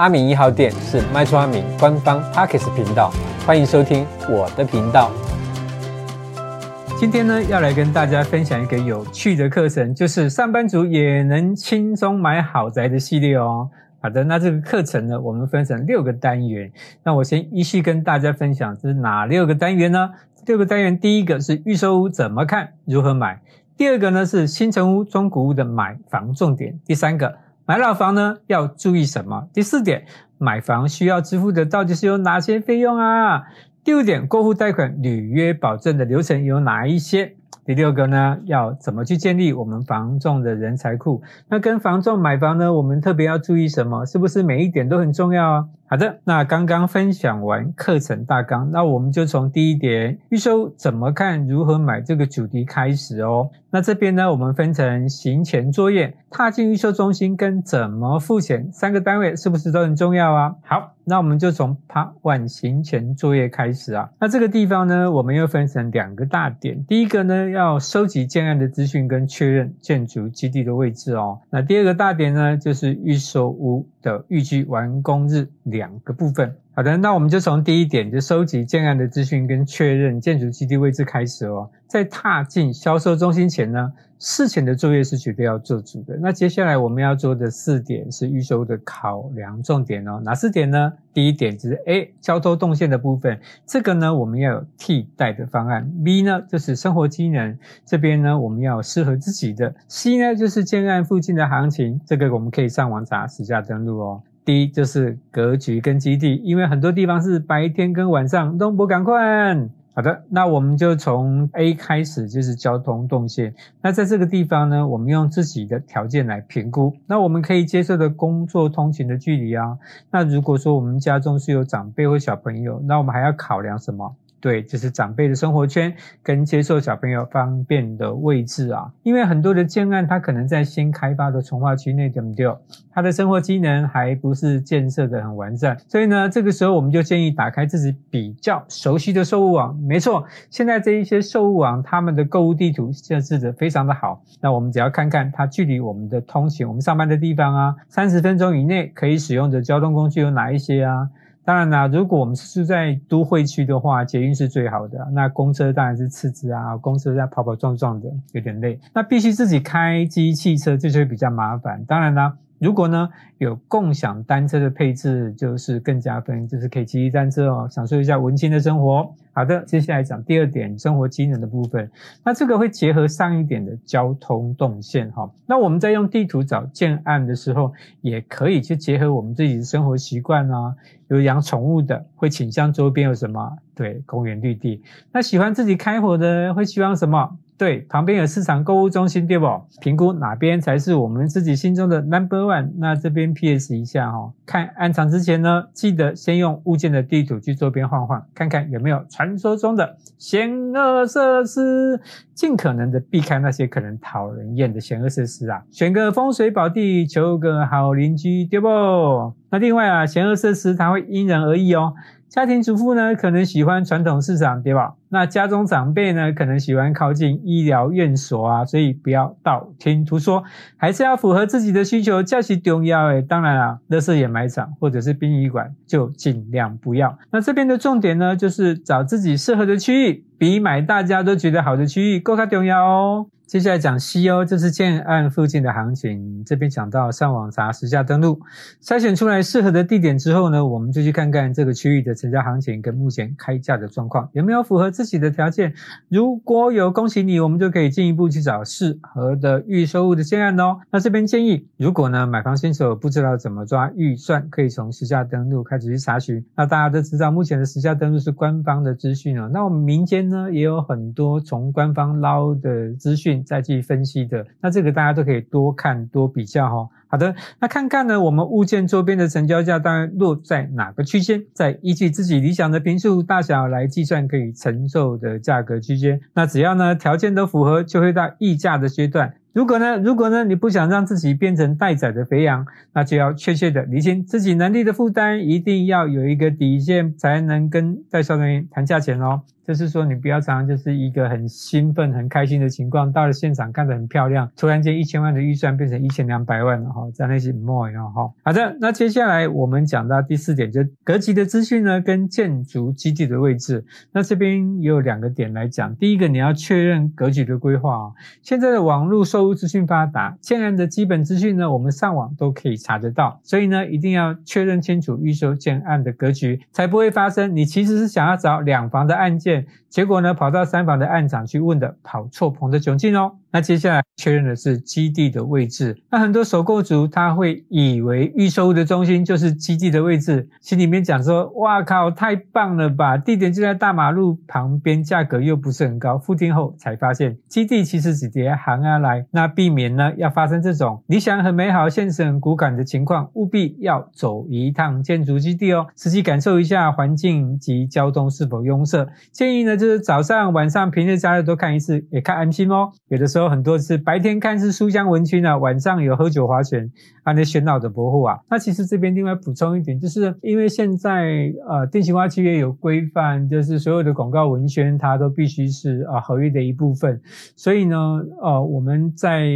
阿明一号店是卖厝阿明官方 Podcast 频道，欢迎收听我的频道。今天呢，要来跟大家分享一个有趣的课程，就是上班族也能轻松买好宅的系列哦。好的，那这个课程呢，我们分成六个单元。那我先依序跟大家分享，这是哪六个单元呢？六个单元，第一个是预售屋怎么看，如何买；第二个呢是新城屋、中古屋的买房重点；第三个。买老房呢要注意什么？第四点，买房需要支付的到底是有哪些费用啊？第五点，过户贷款履约保证的流程有哪一些？第六个呢，要怎么去建立我们房仲的人才库？那跟房仲买房呢，我们特别要注意什么？是不是每一点都很重要啊？好的，那刚刚分享完课程大纲，那我们就从第一点预售怎么看、如何买这个主题开始哦。那这边呢，我们分成行前作业、踏进预售中心跟怎么付钱三个单位，是不是都很重要啊？好，那我们就从 Part One 行前作业开始啊。那这个地方呢，我们又分成两个大点，第一个呢，要收集建案的资讯跟确认建筑基地的位置哦。那第二个大点呢，就是预售屋的预计完工日两个部分。好的，那我们就从第一点，就收集建案的资讯跟确认建筑基地位置开始哦。在踏进销售中心前呢，事前的作业是绝对要做足的。那接下来我们要做的四点是预售的考量重点哦。哪四点呢？第一点就是 A 交通动线的部分，这个呢我们要有替代的方案。B 呢就是生活机能，这边呢我们要有适合自己的。C 呢就是建案附近的行情，这个我们可以上网查实价登录哦。一就是格局跟基地，因为很多地方是白天跟晚上都不赶快。好的，那我们就从 A 开始，就是交通动线。那在这个地方呢，我们用自己的条件来评估。那我们可以接受的工作通勤的距离啊。那如果说我们家中是有长辈或小朋友，那我们还要考量什么？对，就是长辈的生活圈跟接受小朋友方便的位置啊，因为很多的建案它可能在新开发的从化区内，对不对？它的生活机能还不是建设的很完善，所以呢，这个时候我们就建议打开自己比较熟悉的售物网。没错，现在这一些售物网，他们的购物地图设置的非常的好。那我们只要看看它距离我们的通勤、我们上班的地方啊，三十分钟以内可以使用的交通工具有哪一些啊？当然啦，如果我们是在都会区的话，捷运是最好的。那公车当然是次之啊，公车在跑跑撞撞的，有点累。那必须自己开机汽车，这就会比较麻烦。当然啦。如果呢有共享单车的配置，就是更加分，就是可以骑骑单车哦，享受一下文青的生活。好的，接下来讲第二点，生活机能的部分。那这个会结合上一点的交通动线哈。那我们在用地图找建案的时候，也可以去结合我们自己的生活习惯啊。有养宠物的，会倾向周边有什么？对，公园绿地。那喜欢自己开火的，会希望什么？对，旁边有市场购物中心，对不？评估哪边才是我们自己心中的 number one。那这边 PS 一下哈，看案场之前呢，记得先用物件的地图去周边晃晃，看看有没有传说中的险恶设施，尽可能的避开那些可能讨人厌的险恶设施啊，选个风水宝地，求个好邻居，对不？那另外啊，险恶设施它会因人而异哦。家庭主妇呢，可能喜欢传统市场，对吧？那家中长辈呢，可能喜欢靠近医疗院所啊，所以不要道听途说，还是要符合自己的需求，较其重要诶。当然啦，垃圾掩埋场或者是殡仪馆就尽量不要。那这边的重点呢，就是找自己适合的区域，比买大家都觉得好的区域更加重要哦。接下来讲 C 哦，这是建案附近的行情。这边讲到上网查实价登录，筛选出来适合的地点之后呢，我们就去看看这个区域的成交行情跟目前开价的状况有没有符合自己的条件。如果有，恭喜你，我们就可以进一步去找适合的预售屋的建案哦。那这边建议，如果呢买房新手不知道怎么抓预算，可以从实价登录开始去查询。那大家都知道，目前的实价登录是官方的资讯哦。那我们民间呢也有很多从官方捞的资讯。再去分析的，那这个大家都可以多看多比较哈。好的，那看看呢，我们物件周边的成交价大概落在哪个区间，再依据自己理想的坪数大小来计算可以承受的价格区间。那只要呢条件都符合，就会到议价的阶段。如果呢，如果呢你不想让自己变成待宰的肥羊，那就要确切的厘清自己能力的负担，一定要有一个底线，才能跟代销人员谈价钱哦。就是说你不要常常就是一个很兴奋、很开心的情况，到了现场看得很漂亮，突然间一千万的预算变成一千两百万了哈，在那些 more 哈。好的，那接下来我们讲到第四点，就格局的资讯呢，跟建筑基地的位置。那这边也有两个点来讲，第一个你要确认格局的规划啊。现在的网络售屋资讯发达，建案的基本资讯呢，我们上网都可以查得到，所以呢，一定要确认清楚预售建案的格局，才不会发生你其实是想要找两房的案件，হচ্ছে 结果呢，跑到三房的案场去问的跑错棚的窘境哦。那接下来确认的是基地的位置。那很多首购族他会以为预售屋的中心就是基地的位置，心里面讲说：“哇靠，太棒了吧！地点就在大马路旁边，价格又不是很高。”付定后才发现，基地其实只叠行啊来。那避免呢要发生这种理想很美好、现实很骨感的情况，务必要走一趟建筑基地哦，实际感受一下环境及交通是否拥塞。建议呢是早上、晚上、平日假日都看一次，也看安心哦。有的时候。很多次白天看是书香文青啊，晚上有喝酒划拳，啊那喧闹的伯父啊。那其实这边另外补充一点，就是因为现在呃定型化契约有规范，就是所有的广告文宣它都必须是啊合约的一部分，所以呢呃我们在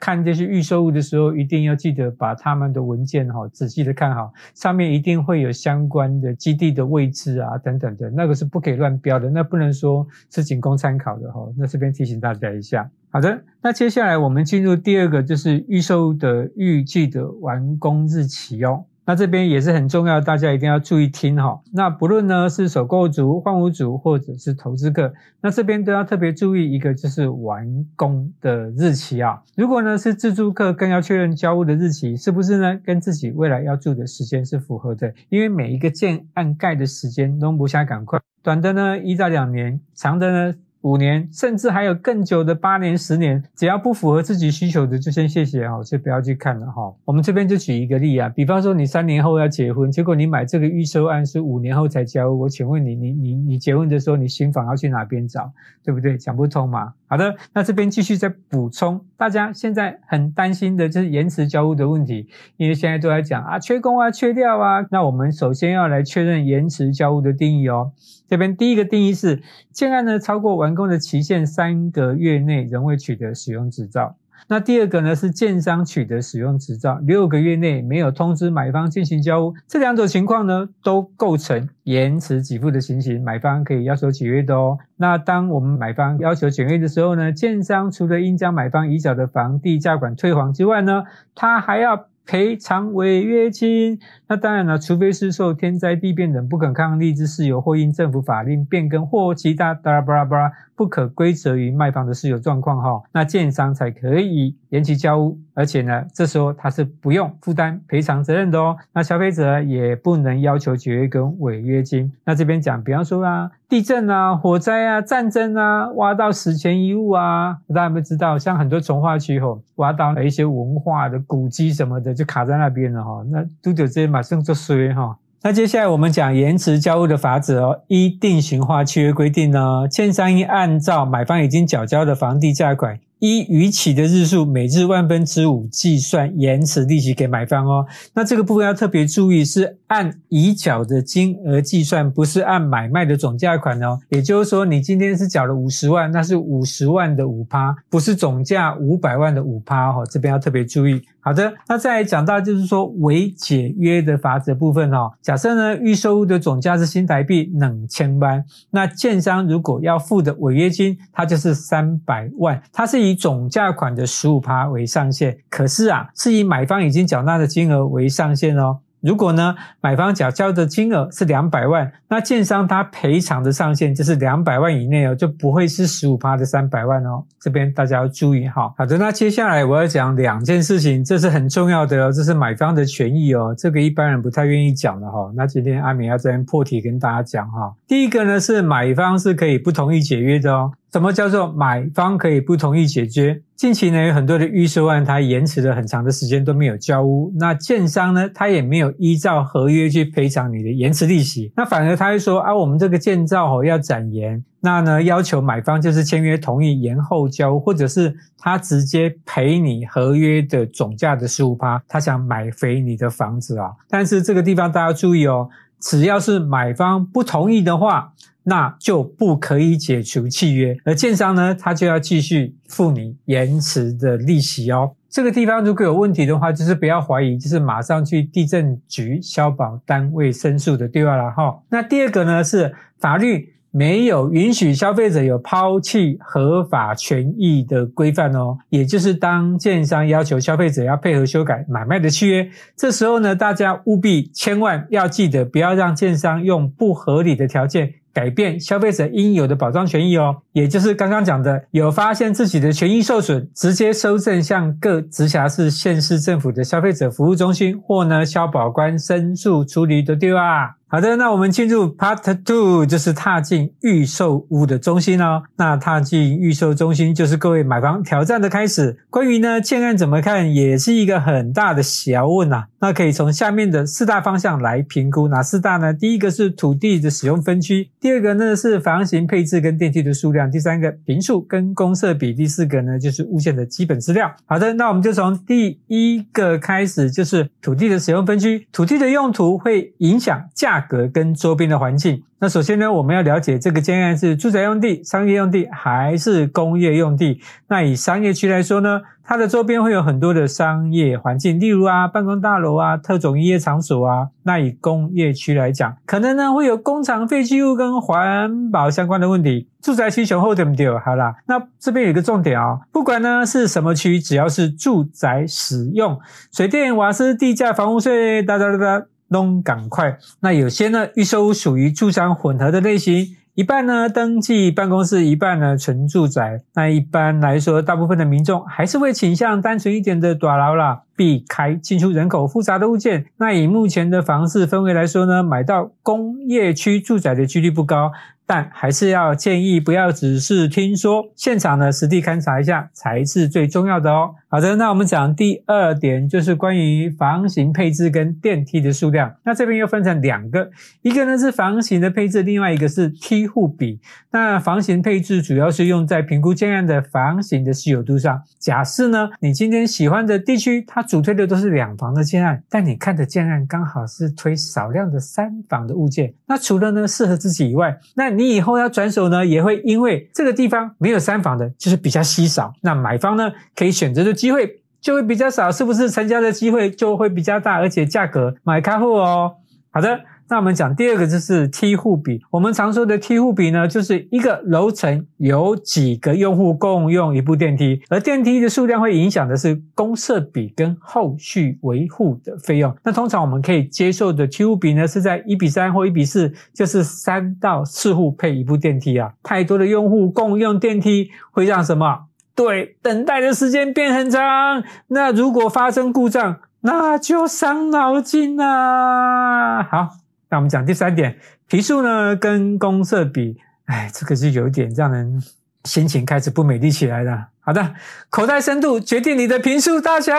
看这些预售物的时候，一定要记得把他们的文件哈仔细的看好，上面一定会有相关的基地的位置啊等等的，那个是不可以乱标的，那不能说是仅供参考的哈。那这边提醒大家一下。好的，那接下来我们进入第二个，就是预售的预计的完工日期哦。那这边也是很重要，大家一定要注意听哈。那不论呢是首购族、换屋族或者是投资客，那这边都要特别注意一个，就是完工的日期啊。如果呢是自住客，更要确认交屋的日期是不是呢跟自己未来要住的时间是符合的，因为每一个建案盖的时间都不下赶快，短的呢一到两年，长的呢。五年，甚至还有更久的八年、十年，只要不符合自己需求的，就先谢谢哈，就不要去看了哈。我们这边就举一个例啊，比方说你三年后要结婚，结果你买这个预售案是五年后才交，我请问你，你你你结婚的时候，你新房要去哪边找，对不对？讲不通嘛。好的，那这边继续再补充，大家现在很担心的就是延迟交屋的问题，因为现在都在讲啊，缺工啊，缺料啊。那我们首先要来确认延迟交屋的定义哦。这边第一个定义是，建案呢超过完工的期限三个月内仍未取得使用执照。那第二个呢是建商取得使用执照六个月内没有通知买方进行交屋，这两种情况呢都构成延迟给付的情形，买方可以要求解约的哦。那当我们买方要求解约的时候呢，建商除了应将买方已缴的房地价款退还之外呢，他还要赔偿违约金。那当然了，除非是受天灾地变等不可抗力之事由，或因政府法令变更或其他巴拉巴拉巴拉不可归责于卖方的事由状况哈，那建商才可以延期交屋，而且呢，这时候他是不用负担赔偿责任的哦。那消费者也不能要求解约跟违约金。那这边讲，比方说啊，地震啊、火灾啊、战争啊，挖到史前遗物啊，大家不知道？像很多从化区吼，挖到了一些文化的古迹什么的，就卡在那边了哈。那都有这些。马上就衰哈，那接下来我们讲延迟交屋的法则哦。依定型化契约规定呢，建商应按照买方已经缴交的房地价款，依逾期的日数每日万分之五计算延迟利息给买方哦。那这个部分要特别注意，是按已缴的金额计算，不是按买卖的总价款哦。也就是说，你今天是缴了五十万，那是五十万的五趴，不是总价五百万的五趴哦。这边要特别注意。好的，那再来讲到就是说违解约的罚则部分哦。假设呢预售屋的总价是新台币两千万，那建商如果要付的违约金，它就是三百万，它是以总价款的十五趴为上限。可是啊，是以买方已经缴纳的金额为上限哦。如果呢，买方缴交的金额是两百万，那建商他赔偿的上限就是两百万以内哦，就不会是十五趴的三百万哦。这边大家要注意哈。好的，那接下来我要讲两件事情，这是很重要的哦，这是买方的权益哦，这个一般人不太愿意讲的哈。那今天阿明要这边破题跟大家讲哈。第一个呢是买方是可以不同意解约的哦。什么叫做买方可以不同意解约？近期呢有很多的预售案，它延迟了很长的时间都没有交屋，那建商呢他也没有依照合约去赔偿你的延迟利息，那反而他会说啊，我们这个建造哦要展延，那呢要求买方就是签约同意延后交，或者是他直接赔你合约的总价的十五趴，他想买回你的房子啊。但是这个地方大家注意哦，只要是买方不同意的话。那就不可以解除契约，而建商呢，他就要继续付你延迟的利息哦。这个地方如果有问题的话，就是不要怀疑，就是马上去地震局消保单位申诉的对外了哈。那第二个呢是法律没有允许消费者有抛弃合法权益的规范哦，也就是当建商要求消费者要配合修改买卖的契约，这时候呢，大家务必千万要记得，不要让建商用不合理的条件。改变消费者应有的保障权益哦，也就是刚刚讲的，有发现自己的权益受损，直接收证向各直辖市、县市政府的消费者服务中心或呢消保官申诉处理的对吧？好的，那我们进入 Part Two，就是踏进预售屋的中心哦。那踏进预售中心，就是各位买房挑战的开始。关于呢建案怎么看，也是一个很大的小问呐。那可以从下面的四大方向来评估，哪四大呢？第一个是土地的使用分区，第二个呢是房型配置跟电梯的数量，第三个平数跟公设比，第四个呢就是物件的基本资料。好的，那我们就从第一个开始，就是土地的使用分区。土地的用途会影响。价格跟周边的环境。那首先呢，我们要了解这个建案是住宅用地、商业用地还是工业用地。那以商业区来说呢，它的周边会有很多的商业环境，例如啊，办公大楼啊、特种营业场所啊。那以工业区来讲，可能呢会有工厂废弃物跟环保相关的问题。住宅区雄厚对不对？好啦，那这边有一个重点哦，不管呢是什么区，只要是住宅使用，水电、瓦斯、地价、房屋税，哒哒哒哒。弄赶快，那有些呢预售屋属于住商混合的类型，一半呢登记办公室，一半呢纯住宅。那一般来说，大部分的民众还是会倾向单纯一点的大楼啦，避开进出人口复杂的物件。那以目前的房市氛围来说呢，买到工业区住宅的几率不高。但还是要建议不要只是听说，现场呢实地勘察一下才是最重要的哦。好的，那我们讲第二点，就是关于房型配置跟电梯的数量。那这边又分成两个，一个呢是房型的配置，另外一个是梯户比。那房型配置主要是用在评估建案的房型的稀有度上。假设呢，你今天喜欢的地区，它主推的都是两房的建案，但你看的建案刚好是推少量的三房的物件。那除了呢适合自己以外，那你以后要转手呢，也会因为这个地方没有三房的，就是比较稀少。那买方呢，可以选择的机会就会比较少，是不是成交的机会就会比较大，而且价格买开户哦。好的。那我们讲第二个就是梯户比。我们常说的梯户比呢，就是一个楼层有几个用户共用一部电梯，而电梯的数量会影响的是公设比跟后续维护的费用。那通常我们可以接受的梯户比呢，是在一比三或一比四，就是三到四户配一部电梯啊。太多的用户共用电梯会让什么？对，等待的时间变很长。那如果发生故障，那就伤脑筋啊。好。那我们讲第三点，皮数呢跟公社比，哎，这个是有点让人心情开始不美丽起来了。好的，口袋深度决定你的坪数大小，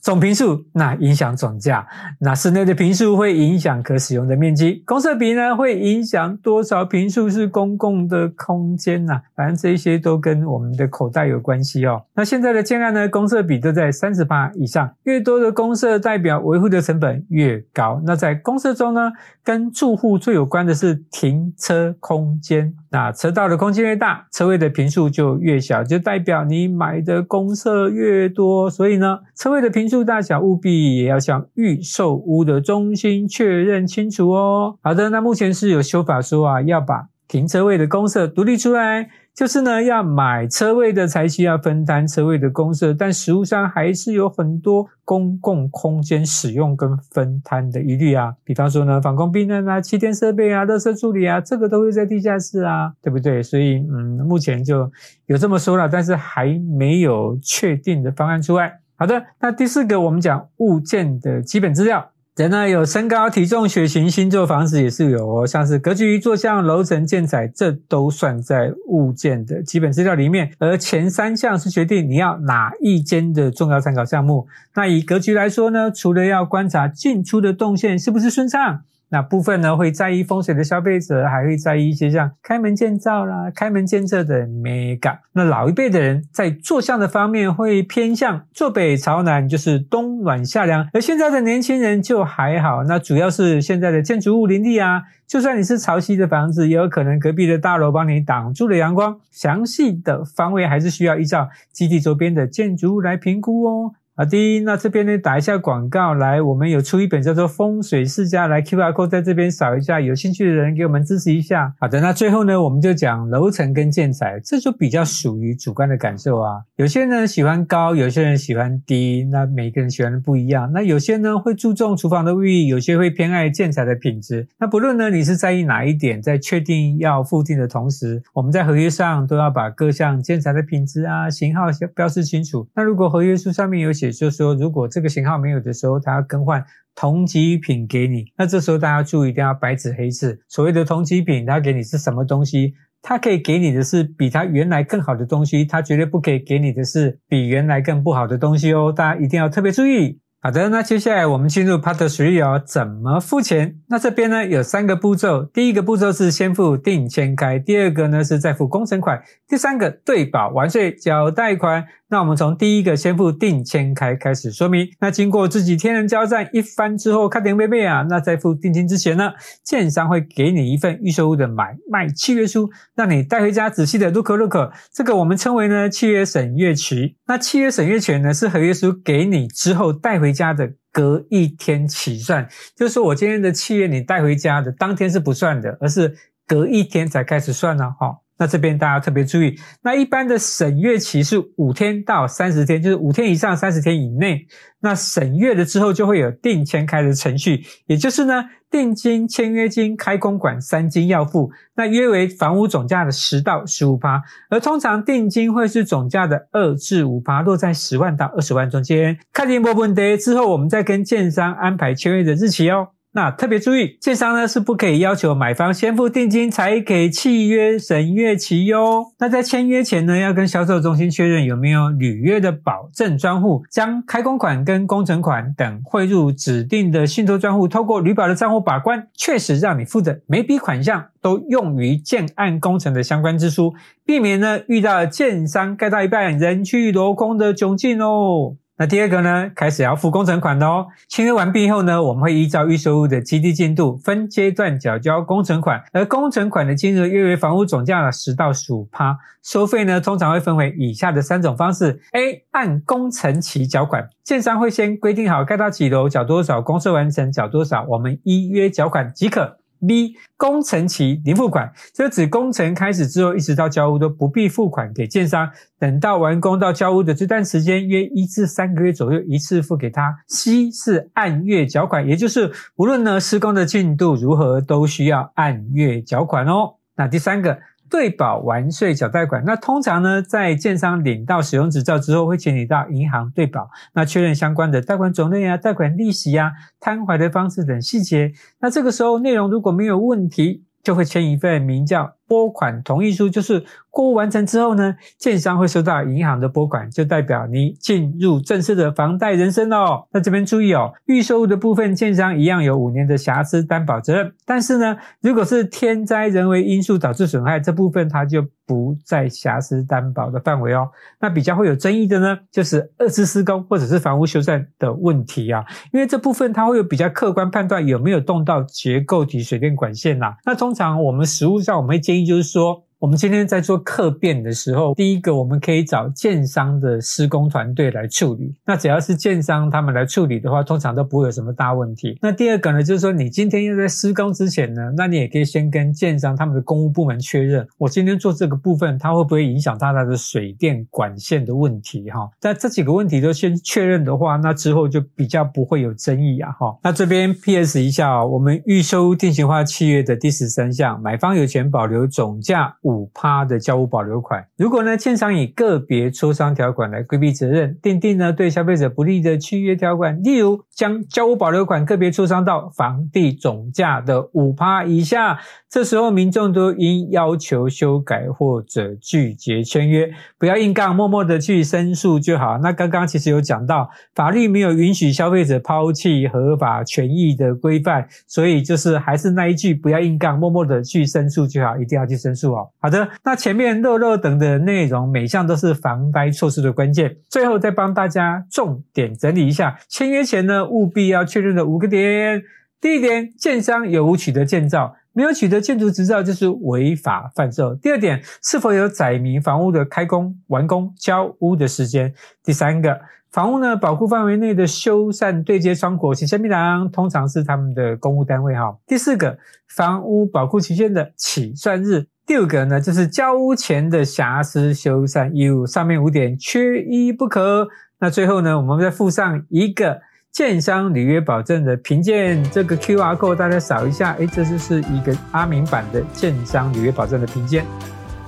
总坪数那影响总价，那室内的坪数会影响可使用的面积，公设比呢会影响多少坪数是公共的空间呐、啊，反正这一些都跟我们的口袋有关系哦。那现在的建案呢，公设比都在三十八以上，越多的公设代表维护的成本越高。那在公设中呢，跟住户最有关的是停车空间，那车道的空间越大，车位的坪数就越小，就代表。你买的公厕越多，所以呢，车位的平数大小务必也要向预售屋的中心确认清楚哦。好的，那目前是有修法说啊，要把停车位的公厕独立出来。就是呢，要买车位的才需要分摊车位的公设，但实务上还是有很多公共空间使用跟分摊的疑虑啊。比方说呢，防空避难啊、气垫设备啊、垃圾处理啊，这个都会在地下室啊，对不对？所以，嗯，目前就有这么说了，但是还没有确定的方案出来。好的，那第四个我们讲物件的基本资料。人呢，有身高、体重、血型、星座、房子也是有哦，像是格局、坐向、楼层、建材，这都算在物件的基本资料里面。而前三项是决定你要哪一间的重要参考项目。那以格局来说呢，除了要观察进出的动线是不是顺畅，那部分呢会在意风水的消费者，还会在意一些像开门见灶啦、开门见厕的美感。那老一辈的人在坐向的方面会偏向坐北朝南，就是冬暖夏凉。而现在的年轻人就还好，那主要是现在的建筑物林立啊，就算你是朝西的房子，也有可能隔壁的大楼帮你挡住了阳光。详细的方位还是需要依照基地周边的建筑物来评估哦。好的，那这边呢打一下广告，来，我们有出一本叫做《风水世家》，来 QR code 在这边扫一下，有兴趣的人给我们支持一下。好的，那最后呢，我们就讲楼层跟建材，这就比较属于主观的感受啊。有些人喜欢高，有些人喜欢低，那每个人喜欢的不一样。那有些呢会注重厨房的卫浴，有些会偏爱建材的品质。那不论呢你是在意哪一点，在确定要附定的同时，我们在合约上都要把各项建材的品质啊、型号标示清楚。那如果合约书上面有写，也就是说，如果这个型号没有的时候，他要更换同级品给你。那这时候大家注意，一定要白纸黑字。所谓的同级品，他给你是什么东西？他可以给你的是比他原来更好的东西，他绝对不可以给你的是比原来更不好的东西哦。大家一定要特别注意。好的，那接下来我们进入 Part Three 哦，怎么付钱？那这边呢有三个步骤，第一个步骤是先付定签开，第二个呢是再付工程款，第三个对保完税缴贷款。那我们从第一个先付定签开开始说明。那经过自己天人交战一番之后，看点贝贝啊，那在付定金之前呢，建商会给你一份预售物的买卖契约书，让你带回家仔细的 look look。这个我们称为呢契约审阅期。那契约审阅权呢是合约书给你之后带回家的隔一天起算，就是说我今天的契约你带回家的当天是不算的，而是隔一天才开始算呢，哈。那这边大家特别注意，那一般的审阅期是五天到三十天，就是五天以上三十天以内。那审阅了之后就会有定签开的程序，也就是呢，定金、签约金、开工款三金要付，那约为房屋总价的十到十五趴，而通常定金会是总价的二至五趴，落在十万到二十万中间。看定没问题之后，我们再跟建商安排签约的日期哦。那特别注意，建商呢是不可以要求买方先付定金才给契约审阅期哟。那在签约前呢，要跟销售中心确认有没有履约的保证专户，将开工款跟工程款等汇入指定的信托专户，透过履保的账户把关，确实让你付的每笔款项都用于建案工程的相关支出，避免呢遇到建商盖到一半人去楼空的窘境哦。那第二个呢，开始要付工程款的哦。签约完毕后呢，我们会依照预售屋的基地进度，分阶段缴交工程款，而工程款的金额约为房屋总价的十到十五趴。收费呢，通常会分为以下的三种方式：A 按工程期缴款，建商会先规定好盖到几楼缴多少，公设完成缴多少，我们依约缴款即可。B 工程期零付款，这指工程开始之后一直到交屋都不必付款给建商，等到完工到交屋的这段时间约一至三个月左右一次付给他。C 是按月缴款，也就是无论呢施工的进度如何，都需要按月缴款哦。那第三个。对保完税缴贷款，那通常呢，在建商领到使用执照之后，会请你到银行对保，那确认相关的贷款种类啊、贷款利息啊、摊还的方式等细节。那这个时候内容如果没有问题，就会签一份名叫拨款同意书，就是过户完成之后呢，建商会收到银行的拨款，就代表你进入正式的房贷人生哦。那这边注意哦，预售屋的部分，建商一样有五年的瑕疵担保责任，但是呢，如果是天灾人为因素导致损害，这部分它就不在瑕疵担保的范围哦。那比较会有争议的呢，就是二次施工或者是房屋修缮的问题啊，因为这部分它会有比较客观判断有没有动到结构体水电管线呐、那通常我们实务上我们会建议。也就是说，我们今天在做客变的时候，第一个我们可以找建商的施工团队来处理。那只要是建商他们来处理的话，通常都不会有什么大问题。那第二个呢，就是说你今天要在施工之前呢，那你也可以先跟建商他们的公务部门确认，我今天做这个部分，它会不会影响到它的水电管线的问题？哈，那这几个问题都先确认的话，那之后就比较不会有争议啊。哈，那这边 PS 一下啊，我们预售屋定型化契约的第十三项，买方有权保留总价五趴的交屋保留款。如果呢，建商以个别磋商条款来规避责任，订定呢对消费者不利的契约条款，例如将交屋保留款个别磋商到房地总价的五趴以下，这时候民众都应要求修改或者拒绝签约，不要硬杠，默默的去申诉就好。那刚刚其实有讲到，法律没有允许消费者抛弃合法权益的规范，所以就是还是那一句，不要硬杠，默默的去申诉就好，一定要去申诉哦。好的，那前面肉肉等的内容，每项都是防呆措施的关键。最后再帮大家重点整理一下，签约前呢，务必要确认的五个点。第一点，建商有无取得建造，没有取得建筑执照就是违法贩售。第二点，是否有载明房屋的开工、完工、交屋的时间。第三个，房屋呢保护范围内的修缮对接窗口，是虾米人，通常是他们的公务单位哈。第四个，房屋保护期限的起算日。第五个呢，就是交屋前的瑕疵修缮义务，上面五点缺一不可。那最后呢，我们再附上一个。建商履约保证的评鉴，这个 QR code 大家扫一下，诶，这就是一个阿明版的建商履约保证的评鉴。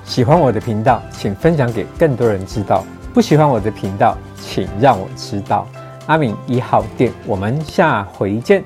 喜欢我的频道，请分享给更多人知道；不喜欢我的频道，请让我知道。阿敏一号店，我们下回见。